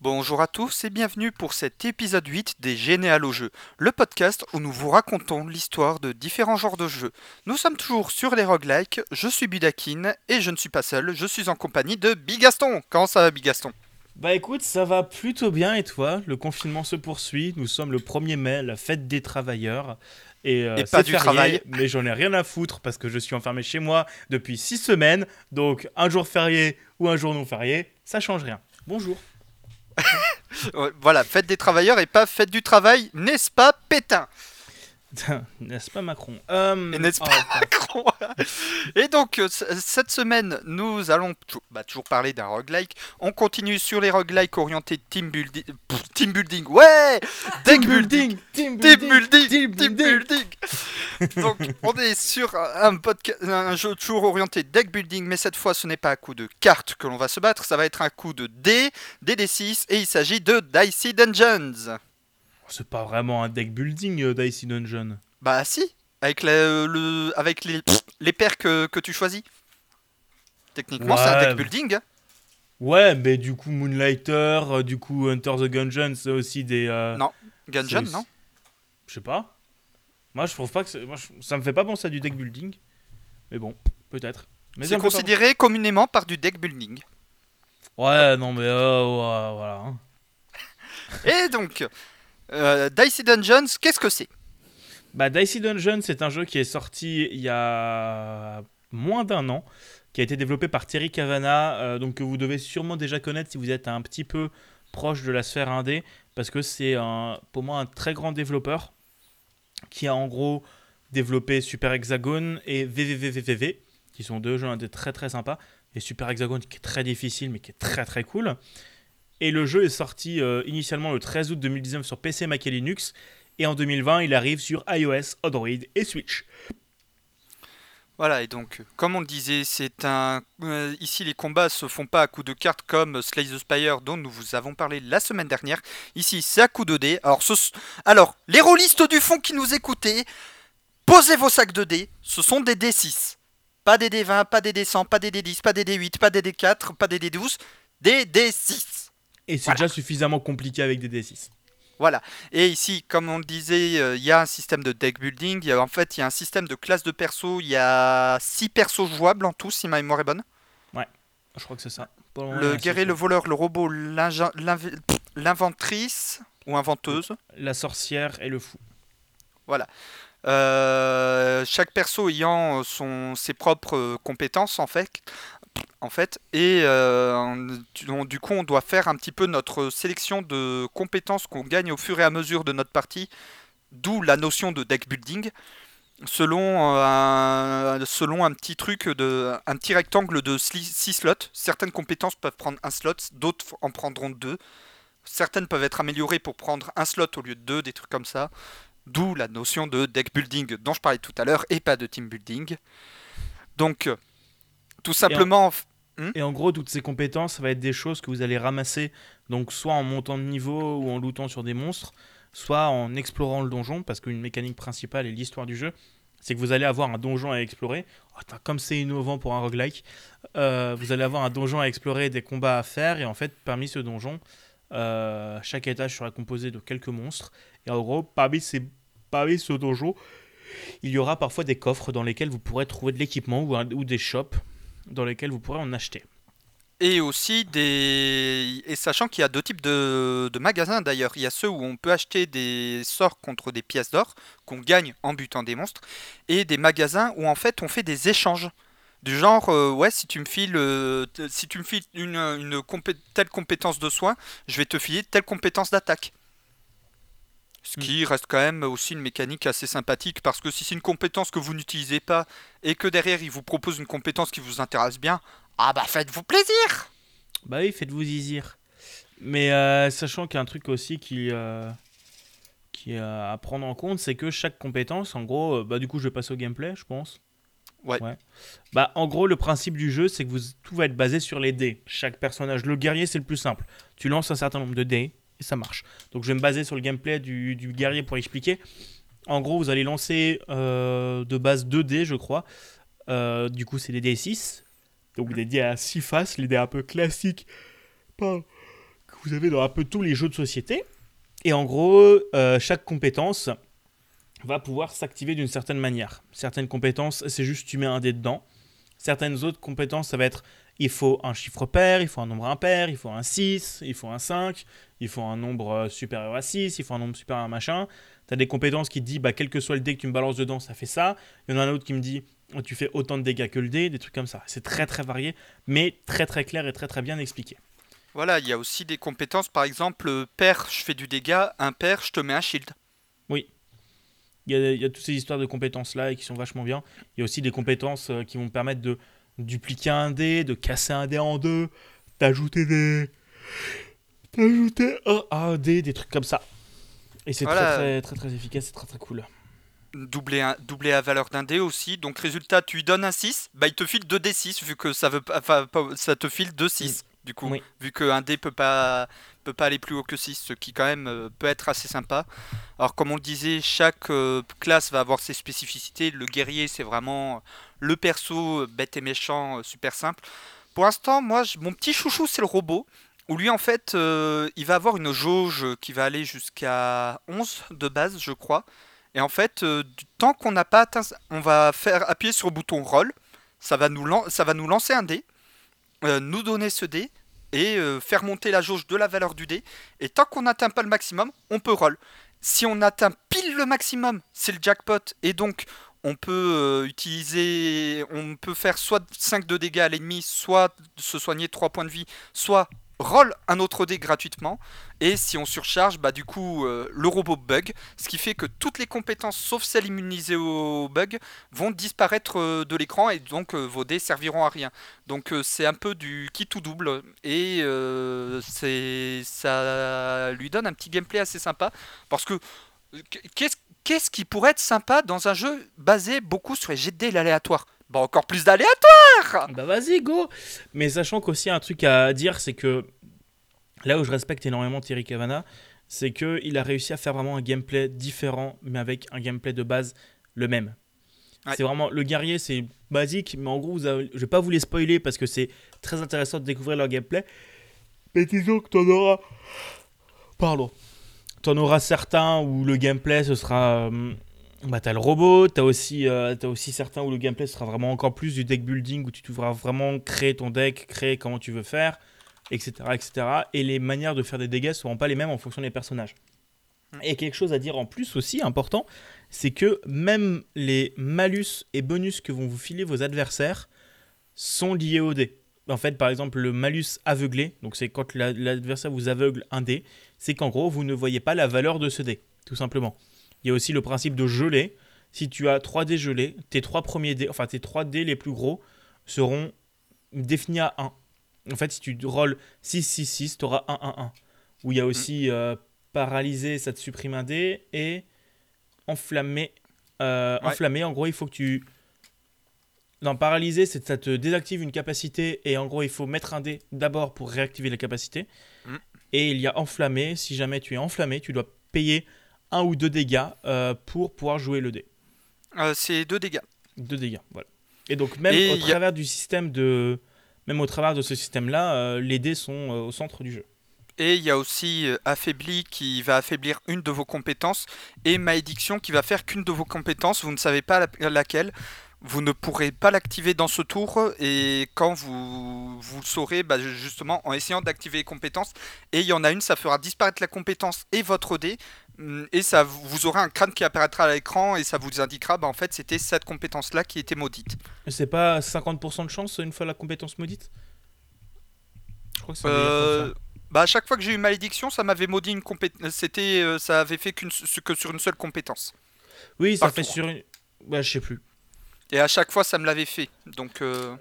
Bonjour à tous et bienvenue pour cet épisode 8 des Généalogies, jeux, le podcast où nous vous racontons l'histoire de différents genres de jeux. Nous sommes toujours sur les roguelikes, je suis Budakin et je ne suis pas seul, je suis en compagnie de Bigaston. Comment ça va Bigaston? Bah écoute, ça va plutôt bien et toi? Le confinement se poursuit, nous sommes le 1er mai, la fête des travailleurs. Et, euh, pas du travail. Mais j'en ai rien à foutre parce que je suis enfermé chez moi depuis 6 semaines. Donc un jour férié ou un jour non férié, ça change rien. Bonjour. voilà, fête des travailleurs et pas fête du travail, n'est-ce pas, Pétain? N'est-ce pas Macron? Euh, N'est-ce pas oh, Macron Et donc, euh, cette semaine, nous allons bah, toujours parler d'un roguelike. On continue sur les roguelikes orientés team building. team building, ouais Deck building Team building Team building, Donc, on est sur un, un jeu toujours orienté deck building, mais cette fois, ce n'est pas un coup de cartes que l'on va se battre, ça va être un coup de dés, DD6, et il s'agit de Dicey Dungeons. C'est pas vraiment un deck building, euh, Dicey Dungeon. Bah si, avec, le, avec les, les paires que, que tu choisis. Techniquement, c'est un deck building. Hein. Ouais, mais du coup, Moonlighter, euh, du coup, Hunter the Gungeon, c'est aussi des. Euh, non, Gungeon, non Je sais pas. Moi, je trouve pas que. Moi, Ça me fait pas penser à du deck building. Mais bon, peut-être. C'est considéré communément par du deck building. Ouais, non, mais voilà. Hein. Et donc, euh, Dicey Dungeons, qu'est-ce que c'est? Bah, Dicey Dungeons, c'est un jeu qui est sorti il y a moins d'un an, qui a été développé par Terry Cavana, euh, donc que vous devez sûrement déjà connaître si vous êtes un petit peu proche de la sphère indé, parce que c'est pour moi un très grand développeur qui a en gros développé Super Hexagon et VVVVV, qui sont deux jeux très très sympas, et Super Hexagon qui est très difficile mais qui est très très cool. Et le jeu est sorti euh, initialement le 13 août 2019 sur PC, Mac et Linux. Et en 2020, il arrive sur iOS, Android et Switch. Voilà, et donc, comme on le disait, c'est un. Euh, ici, les combats se font pas à coup de cartes comme Slay the Spire, dont nous vous avons parlé la semaine dernière. Ici, c'est à coup de dés. Alors, Alors, les rôlistes du fond qui nous écoutez, posez vos sacs de dés. Ce sont des D6. Pas des D20, pas des D100, pas des D10, pas des D8, pas des D4, pas des D12. Des D6. Et c'est déjà suffisamment compliqué avec des D6. Voilà. Et ici, comme on le disait, euh, il y a un système de deck building. Y a, en fait, il y a un système de classe de perso. Il y a 6 persos jouables en tout, si ma mémoire est bonne. Ouais, je crois que c'est ça. le guerrier, le voleur, le robot, l'inventrice ou inventeuse. La sorcière et le fou. Voilà. Euh, chaque perso ayant son, ses propres compétences en fait en fait. Et euh, du coup, on doit faire un petit peu notre sélection de compétences qu'on gagne au fur et à mesure de notre partie, d'où la notion de deck building. Selon euh, selon un petit truc de un petit rectangle de 6 slots, certaines compétences peuvent prendre un slot, d'autres en prendront deux. Certaines peuvent être améliorées pour prendre un slot au lieu de deux, des trucs comme ça. D'où la notion de deck building dont je parlais tout à l'heure et pas de team building. Donc, tout simplement. Hmm et en, gros, toutes ces compétences, ça va être des choses que vous allez ramasser, donc soit en montant de niveau ou en lootant sur des monstres, soit en explorant le donjon, parce qu'une mécanique principale et l'histoire du jeu, c'est que vous allez avoir un donjon à explorer. Oh, comme c'est innovant pour un roguelike, euh, vous allez avoir un donjon à explorer, des combats à faire, et en fait, parmi ce donjon, euh, chaque étage sera composé de quelques monstres, et en gros, parmi, ces, parmi ce donjon, il y aura parfois des coffres dans lesquels vous pourrez trouver de l'équipement ou, ou des shops dans lesquels vous pourrez en acheter. Et aussi des. Et sachant qu'il y a deux types de, magasins d'ailleurs. Il y a ceux où on peut acheter des sorts contre des pièces d'or qu'on gagne en butant des monstres. Et des magasins où en fait on fait des échanges. Du genre, euh, ouais, si tu me files, euh, si tu me files une, une telle compétence de soin, je vais te filer telle compétence d'attaque. Ce qui reste quand même aussi une mécanique assez sympathique parce que si c'est une compétence que vous n'utilisez pas et que derrière il vous propose une compétence qui vous intéresse bien, ah bah faites-vous plaisir Bah oui, faites-vous zizir. Mais euh, sachant qu'il y a un truc aussi qui, euh, qui est à prendre en compte, c'est que chaque compétence, en gros, euh, bah du coup je vais passer au gameplay, je pense. Ouais. Bah en gros, le principe du jeu, c'est que vous, tout va être basé sur les dés. Chaque personnage, le guerrier, c'est le plus simple. Tu lances un certain nombre de dés et ça marche. Donc je vais me baser sur le gameplay du, guerrier pour expliquer. En gros, vous allez lancer euh, de base 2 dés, je crois. Euh, du coup, c'est des D6. Donc des dés à 6 faces, les dés un peu classiques. que vous avez dans un peu tous les jeux de société. Et en gros, euh, chaque compétence va pouvoir s'activer d'une certaine manière. Certaines compétences, c'est juste tu mets un dé dedans. Certaines autres compétences, ça va être il faut un chiffre pair, il faut un nombre impair, il faut un 6, il faut un 5, il faut un nombre euh, supérieur à 6, il faut un nombre supérieur à machin. Tu as des compétences qui te disent, bah, quel que soit le dé que tu me balances dedans, ça fait ça. Il y en a un autre qui me dit, oh, tu fais autant de dégâts que le dé, des trucs comme ça. C'est très très varié, mais très très clair et très très bien expliqué. Voilà, il y a aussi des compétences, par exemple, euh, pair, je fais du dégât, impair, je te mets un shield. Oui. Il y, a, il y a toutes ces histoires de compétences là et qui sont vachement bien. Il y a aussi des compétences euh, qui vont permettre de dupliquer un dé, de casser un dé en deux, d'ajouter des. D'ajouter un, un dé, des trucs comme ça. Et c'est Voilà. très, très, très très efficace, c'est très très cool. Doubler, un, doubler la valeur d'un dé aussi. Donc, résultat, tu lui donnes un 6, bah, il te file 2 d6, vu que ça, veut pas, enfin, ça te file 2 6, du coup. Oui. Vu qu'un dé peut pas, peut pas aller plus haut que 6, ce qui, quand même, euh, peut être assez sympa. Alors, comme on le disait, chaque euh, classe va avoir ses spécificités. Le guerrier, c'est vraiment le perso euh, bête et méchant, euh, super simple. Pour l'instant, moi, je- mon petit chouchou, c'est le robot. Où lui, en fait, euh, il va avoir une jauge qui va aller jusqu'à 11 de base, je crois. Et en fait, euh, tant qu'on n'a pas atteint, on va faire appuyer sur le bouton roll. Ça va nous, lancer un dé, euh, nous donner ce dé et faire monter la jauge de la valeur du dé. Et tant qu'on n'atteint pas le maximum, on peut roll. Si on atteint pile le maximum, c'est le jackpot. Et donc, on peut utiliser, on peut faire soit 5 de dégâts à l'ennemi, soit se soigner 3 points de vie, soit roll un autre dé gratuitement. Et si on surcharge, bah du coup, euh, le robot bug, ce qui fait que toutes les compétences, sauf celles immunisées au bug, vont disparaître euh, de l'écran et donc euh, vos dés serviront à rien. Donc c'est un peu du qui tout double et c'est ça lui donne un petit gameplay assez sympa parce que qu'est-ce qui pourrait être sympa dans un jeu basé beaucoup sur les jets de dés Bah encore plus d'aléatoire Bah vas-y, go Mais sachant qu'aussi un truc à dire, c'est que là où je respecte énormément Thierry Cavana, c'est qu'il a réussi à faire vraiment un gameplay différent, mais avec un gameplay de base le même. Ouais. C'est vraiment le guerrier, c'est basique, mais en gros, vous avez- je vais pas vous les spoiler parce que c'est très intéressant de découvrir leur gameplay. Mais disons que t'en auras. Pardon. T'en auras certains où le gameplay ce sera. euh, bah, t'as le robot, t'as aussi, euh, t'as aussi certains où le gameplay sera vraiment encore plus du deck building où tu devras vraiment créer ton deck, créer comment tu veux faire, etc. etc. Et les manières de faire des dégâts seront pas les mêmes en fonction des personnages. Et quelque chose à dire en plus aussi important, c'est que même les malus et bonus que vont vous filer vos adversaires sont liés au dé. En fait, par exemple, le malus aveuglé, donc c'est quand la- l'adversaire vous aveugle un dé, c'est qu'en gros, vous ne voyez pas la valeur de ce dé, tout simplement. Il y a aussi le principe de gelé. Si tu as 3 dés gelés, tes 3 premiers dés, enfin tes 3 dés les plus gros seront définis à 1. En fait, si tu rolls 6, 6, 6, tu auras 1, 1, 1. Où il y a aussi euh, paralysé, ça te supprime un dé, et enflammé. euh, Ouais. Enflammé, en gros, il faut que tu. Non, paralysé, c'est ça te désactive une capacité, et en gros, il faut mettre un dé d'abord pour réactiver la capacité. Mm. Et il y a enflammé, si jamais tu es enflammé, tu dois payer un ou deux dégâts euh, pour pouvoir jouer le dé. Euh, C'est deux dégâts. Deux dégâts, voilà. Et donc même Et au a- travers du système de, même au travers de ce système-là, euh, les dés sont au centre du jeu. Et il y a aussi affaibli qui va affaiblir une de vos compétences et malédiction qui va faire qu'une de vos compétences, vous ne savez pas la- laquelle. Vous ne pourrez pas l'activer dans ce tour et quand vous, vous le saurez, bah, justement en essayant d'activer les compétences, et il y en a une, ça fera disparaître la compétence et votre dé, hum, et ça vous aurez un crâne qui apparaîtra à l'écran et ça vous indiquera, bah, en fait c'était cette compétence-là qui était maudite. C'est pas 50% de chance une fois la compétence maudite? Je crois que c'est Euh, bah à chaque fois que j'ai eu malédiction, ça m'avait maudit une compétence. C'était, euh, ça avait fait qu'une, que sur une seule compétence. Oui, ça par fait tour. sur une. Ouais, je sais plus. Et à chaque fois, ça me l'avait fait. Donc, euh,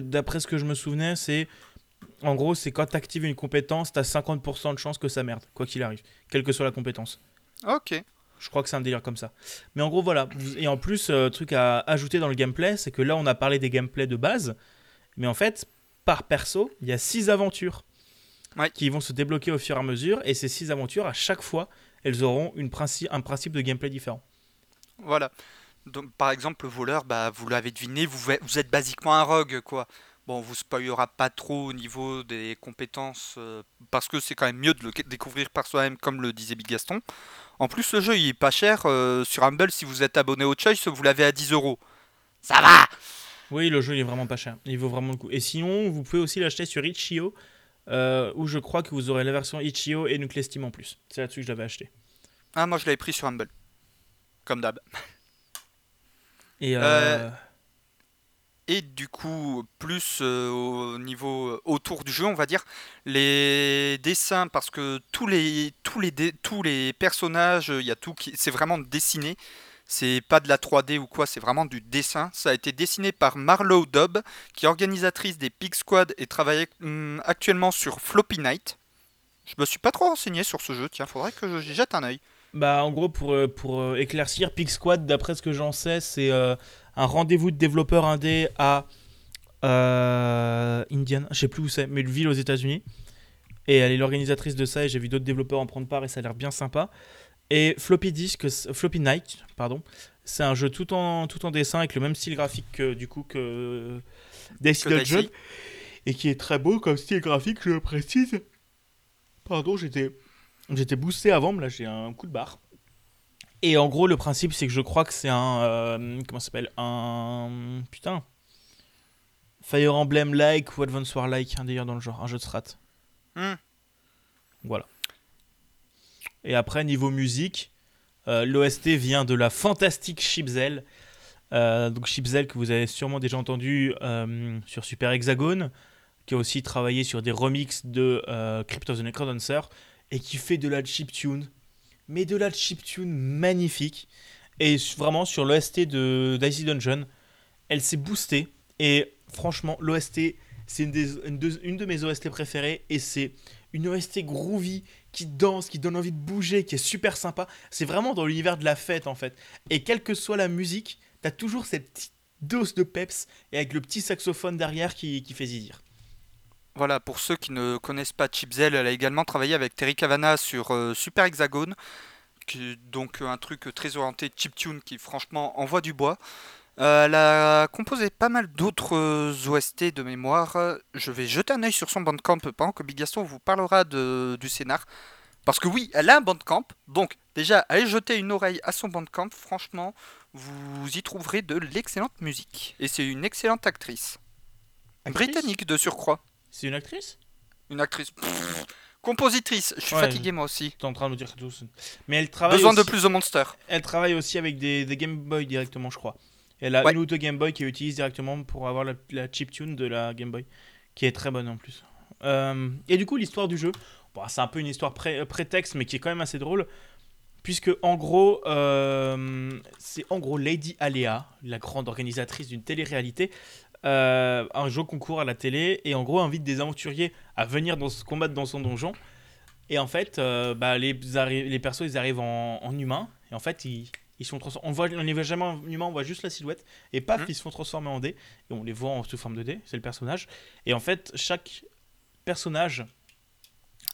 D'après ce que je me souvenais, c'est. En gros, c'est quand tu actives une compétence, t'as 50% de chance que ça merde, quoi qu'il arrive, quelle que soit la compétence. ok. Je crois que c'est un délire comme ça. Mais en gros, voilà. Et en plus, euh, truc à ajouter dans le gameplay, c'est que là, on a parlé des gameplays de base. Mais en fait, par perso, il y a six aventures Ouais. qui vont se débloquer au fur et à mesure. Et ces six aventures, à chaque fois, elles auront une princi- un principe de gameplay différent. Voilà. Donc, par exemple, le voleur, bah, vous l'avez deviné, vous, vous êtes basiquement un rogue, quoi. Bon, on vous spoilera pas trop au niveau des compétences, euh, parce que c'est quand même mieux de le découvrir par soi-même, comme le disait Big Gaston. En plus, le jeu il est pas cher. euh, sur Humble, si vous êtes abonné au Choice, vous l'avez à 10 euros. Ça va Oui, le jeu il est vraiment pas cher. Il vaut vraiment le coup. Et sinon, vous pouvez aussi l'acheter sur Itch.io, euh, où je crois que vous aurez la version Itch.io et Nuclear Steam en plus. C'est là-dessus que je l'avais acheté. Ah, moi je l'avais pris sur Humble. Comme d'hab. Et euh, Euh, Et du coup, plus euh, au niveau autour du jeu, on va dire, les dessins, parce que tous les, tous tous les personnages, il y a. C'est vraiment dessiné. C'est pas de la 3D ou quoi, c'est vraiment du dessin. Ça a été dessiné par Marlowe Dobb, qui est organisatrice des Pig Squad et travaille hum, actuellement sur Floppy Night. Je me suis pas trop renseigné sur ce jeu, tiens, faudrait que j'y jette un œil. Bah, en gros, pour, euh, pour euh, éclaircir, Pig Squad, d'après ce que j'en sais, c'est euh, un rendez-vous de développeurs indé à euh, Indiana, je sais plus où c'est, mais une ville aux États-Unis. Et elle est l'organisatrice de ça, et j'ai vu d'autres développeurs en prendre part, et ça a l'air bien sympa. Et Floppy Disk, Floppy Night, pardon, c'est un jeu tout en, tout en dessin avec le même style graphique que, du coup que Dungeon, Dicey. et qui est très beau comme style graphique, je le précise. Pardon, j'étais j'étais boosté avant, mais là j'ai un coup de barre. Et en gros, le principe, c'est que je crois que c'est un. euh, comment ça s'appelle Un. Putain. Fire Emblem-like ou Advance War-like, un délire dans le genre, un jeu de strat. Hmm. Voilà. Et après, niveau musique, euh, l'OST vient de la fantastique Chipzel. Euh, donc Chipzel que vous avez sûrement déjà entendu sur Super Hexagone, qui a aussi travaillé sur des remixes de Crypt of the Necrodancer, et qui fait de la chiptune, mais de la chiptune magnifique. Et vraiment sur l'OST de Dicey Dungeon, elle s'est boostée, et franchement, l'OST, c'est une, une de mes OST préférées, et c'est une OST groovy, qui danse, qui donne envie de bouger, qui est super sympa. C'est vraiment dans l'univers de la fête en fait. Et quelle que soit la musique, t'as toujours cette petite dose de peps et avec le petit saxophone derrière qui, qui fait zizir. Voilà, pour ceux qui ne connaissent pas Chipzel, elle a également travaillé avec Terry Cavana sur euh, Super Hexagone, qui, donc euh, un truc très orienté chiptune qui franchement envoie du bois. Euh, elle a composé pas mal d'autres euh, OST de mémoire. Je vais jeter un œil sur son bandcamp pendant que Big Gaston vous parlera de- du scénar. Parce que oui, elle a un bandcamp, donc déjà allez jeter une oreille à son bandcamp, franchement, vous y trouverez de l'excellente musique. Et c'est une excellente actrice. Actrice? Britannique de surcroît. C'est une actrice Une actrice. Compositrice. Je suis Ouais, fatigué moi aussi. T'es en train de nous dire tout. Mais elle travaille, Besoin de plus de Monster. elle travaille aussi avec des, des Game Boy directement, je crois. Elle a Ouais. une ou deux Game Boy qu'elle utilise directement pour avoir la, la chiptune de la Game Boy, qui est très bonne en plus. Euh, et du coup, l'histoire du jeu, bon, c'est un peu une histoire pré- euh, prétexte, mais qui est quand même assez drôle. Puisque en gros, euh, c'est en gros Lady Aléa, la grande organisatrice d'une télé-réalité, euh, un jeu concours à la télé et en gros invite des aventuriers à venir dans, se combattre dans son donjon. Et en fait, euh, bah, les, les persos ils arrivent en, en humain et en fait ils, ils sont transformés. On voit, on les voit jamais en humain, on voit juste la silhouette et paf, Mhm. ils se font transformer en dés et on les voit en sous forme de dés. C'est le personnage. Et en fait, chaque personnage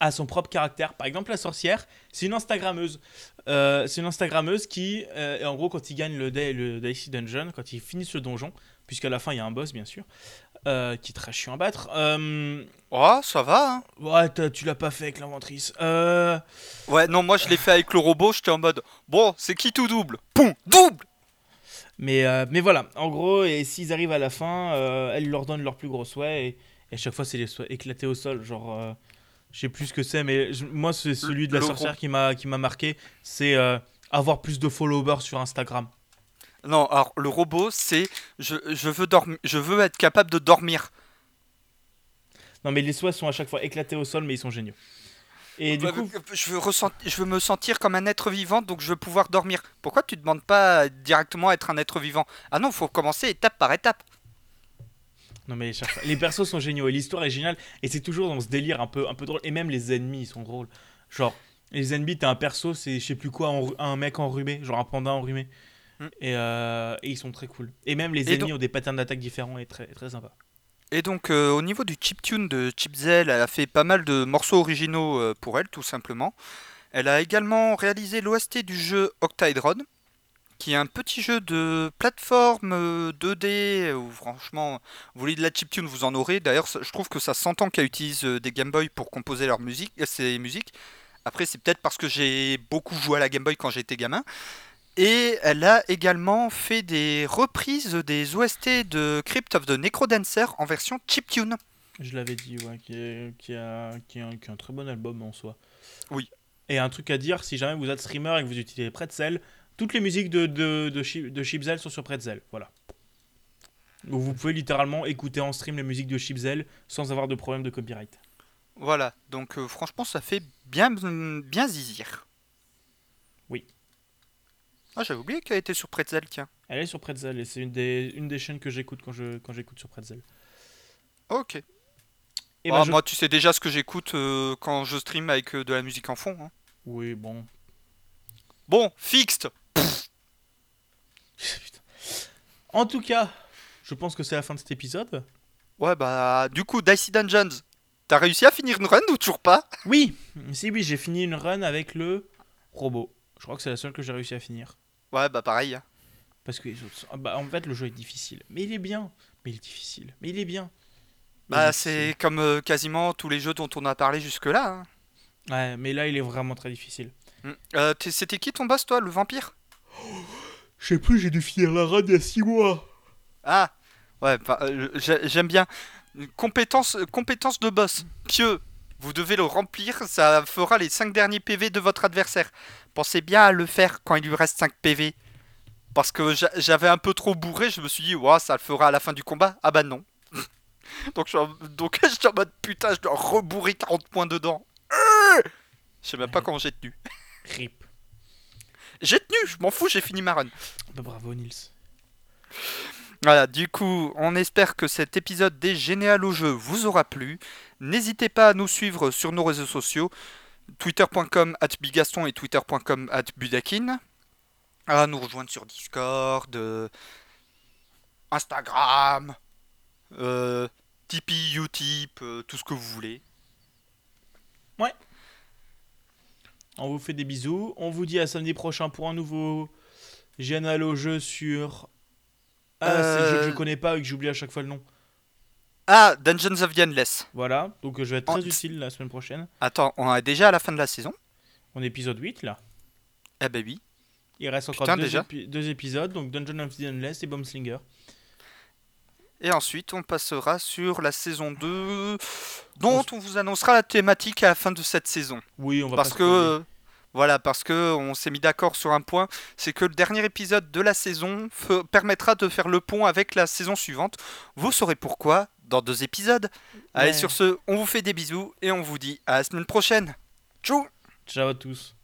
a son propre caractère. Par exemple, la sorcière, c'est une Instagrammeuse. Euh, c'est une Instagrammeuse qui, euh, et en gros, quand ils gagnent le, day, le Dicey Dungeon, quand ils finissent le donjon, puisqu'à la fin il y a un boss, bien sûr, euh, qui est très chiant à battre. Euh, Oh, ça va. Hein. ouais, tu l'as pas fait avec l'inventrice. Euh, Ouais, non, moi je l'ai fait avec le robot. J'étais en mode. Bon, c'est qui tout double? Poum Double mais, euh, mais voilà, en gros, et s'ils arrivent à la fin, elle leur donne leur plus gros souhait, et, et à chaque fois c'est les souhaits éclatés au sol, genre. je sais plus ce que c'est, mais je- moi, c'est celui de la sorcière qui m'a qui m'a marqué. C'est avoir plus de followers sur Instagram. Non, alors le robot, c'est. Je, je, veux dormir, je veux être capable de dormir. Non, mais les souhaits sont à chaque fois éclatés au sol, mais ils sont géniaux. Et du Ouais, coup, je, veux ressent- je veux me sentir comme un être vivant, donc je veux pouvoir dormir. Pourquoi tu demandes pas directement à être un être vivant? Ah non, faut commencer étape par étape. non mais les persos sont géniaux et l'histoire est géniale et c'est toujours dans ce délire un peu un peu drôle et même les ennemis ils sont drôles. Genre les ennemis t'as un perso c'est je sais plus quoi un mec enrhumé genre un panda enrhumé Et, euh, et ils sont très cool. Et même les Et ennemis donc- ont des patterns d'attaque différents et très très sympa. Et donc, euh, au niveau du chiptune de Chipzel, elle a fait pas mal de morceaux originaux euh, pour elle, tout simplement. Elle a également réalisé l'OST du jeu Octaedron, qui est un petit jeu de plateforme euh, 2D où franchement, vous voulez de la chiptune, vous en aurez. D'ailleurs, je trouve que ça s'entend qu'elle utilise des Game Boy pour composer leur musique, ses musiques. Après, c'est peut-être parce que j'ai beaucoup joué à la Game Boy quand j'étais gamin. Et elle a également fait des reprises des OST de Crypt of the Necrodancer en version chiptune. Je l'avais dit, ouais, qui est, qui, a, qui, est un, qui est un très bon album en soi. Oui. Et un truc à dire, si jamais vous êtes streamer et que vous utilisez Pretzel, toutes les musiques de, de, de, de Chipzel sont sur Pretzel. Voilà. Donc vous pouvez littéralement écouter en stream les musiques de Chipzel sans avoir de problème de copyright. Voilà, donc euh, franchement, ça fait bien, bien zizir. Oui. Ah, j'avais oublié qu'elle était sur Pretzel, tiens. Elle est sur Pretzel et c'est une des, une des chaînes que j'écoute quand je quand j'écoute sur Pretzel. Ok. Et Ah, je- Moi, tu sais déjà ce que j'écoute euh, quand je stream avec euh, de la musique en fond. hein. Oui, bon. Bon, fixed. En tout cas, je pense que c'est la fin de cet épisode. Ouais, bah, du coup, Dicey Dungeons, t'as réussi à finir une run ou toujours pas? Oui, si oui, j'ai fini une run avec le robot. Je crois que c'est la seule que j'ai réussi à finir. Ouais, bah pareil. hein. Parce que les autres sont- ah bah, en fait, le jeu est difficile. Mais il est bien. Mais il est difficile. Mais il est bien. Il Bah, est c'est comme euh, quasiment tous les jeux dont on a parlé jusque-là. hein. Ouais, mais là, il est vraiment très difficile. Mm. Euh, C'était qui ton boss, toi, le vampire? Je sais plus, j'ai dû finir la run il y a 6 mois. Ah, ouais, bah, euh, j'ai- j'aime bien. Compétence, compétence de boss. Pieux, vous devez le remplir, ça fera les 5 derniers PV de votre adversaire. Pensez bien à le faire quand il lui reste 5 PV. Parce que j'a- j'avais un peu trop bourré, je me suis dit, ouah, ça le fera à la fin du combat. Ah bah non. donc je suis en, donc, je suis en mode, putain, je dois rebourrer 40 points dedans. Euh Je sais même pas Ouais. comment j'ai tenu. Rip. J'ai tenu, je m'en fous, j'ai fini ma run. Bah, bravo, Nils. Voilà, du coup, on espère que cet épisode des Généal au jeu vous aura plu. N'hésitez pas à nous suivre sur nos réseaux sociaux, twitter.com at bigaston et twitter.com at budakin. À nous rejoindre sur Discord, euh, Instagram, euh, Tipeee, Utip, euh, tout ce que vous voulez. On vous fait des bisous. On vous dit à samedi prochain pour un nouveau Génial au jeu sur. Ah, c'est le jeu que je Euh. connais pas et que j'oublie à chaque fois le nom. Ah, Dungeons of the Endless. Voilà, donc euh, je vais être très En- utile la semaine prochaine. Attends, on est déjà à la fin de la saison? On est épisode 8 là. Eh ben oui. Il reste encore Putain, deux, déjà. épi- deux épisodes, donc Dungeon of the Endless et Bombslinger. Et ensuite, on passera sur la saison 2, dont on vous annoncera la thématique à la fin de cette saison. Oui, on va Parce pas que, voilà, parce que on s'est mis d'accord sur un point, c'est que le dernier épisode de la saison permettra de faire le pont avec la saison suivante. Vous saurez pourquoi dans deux épisodes. Allez, sur ce, on vous fait des bisous et on vous dit à la semaine prochaine. Tchou Ciao à tous.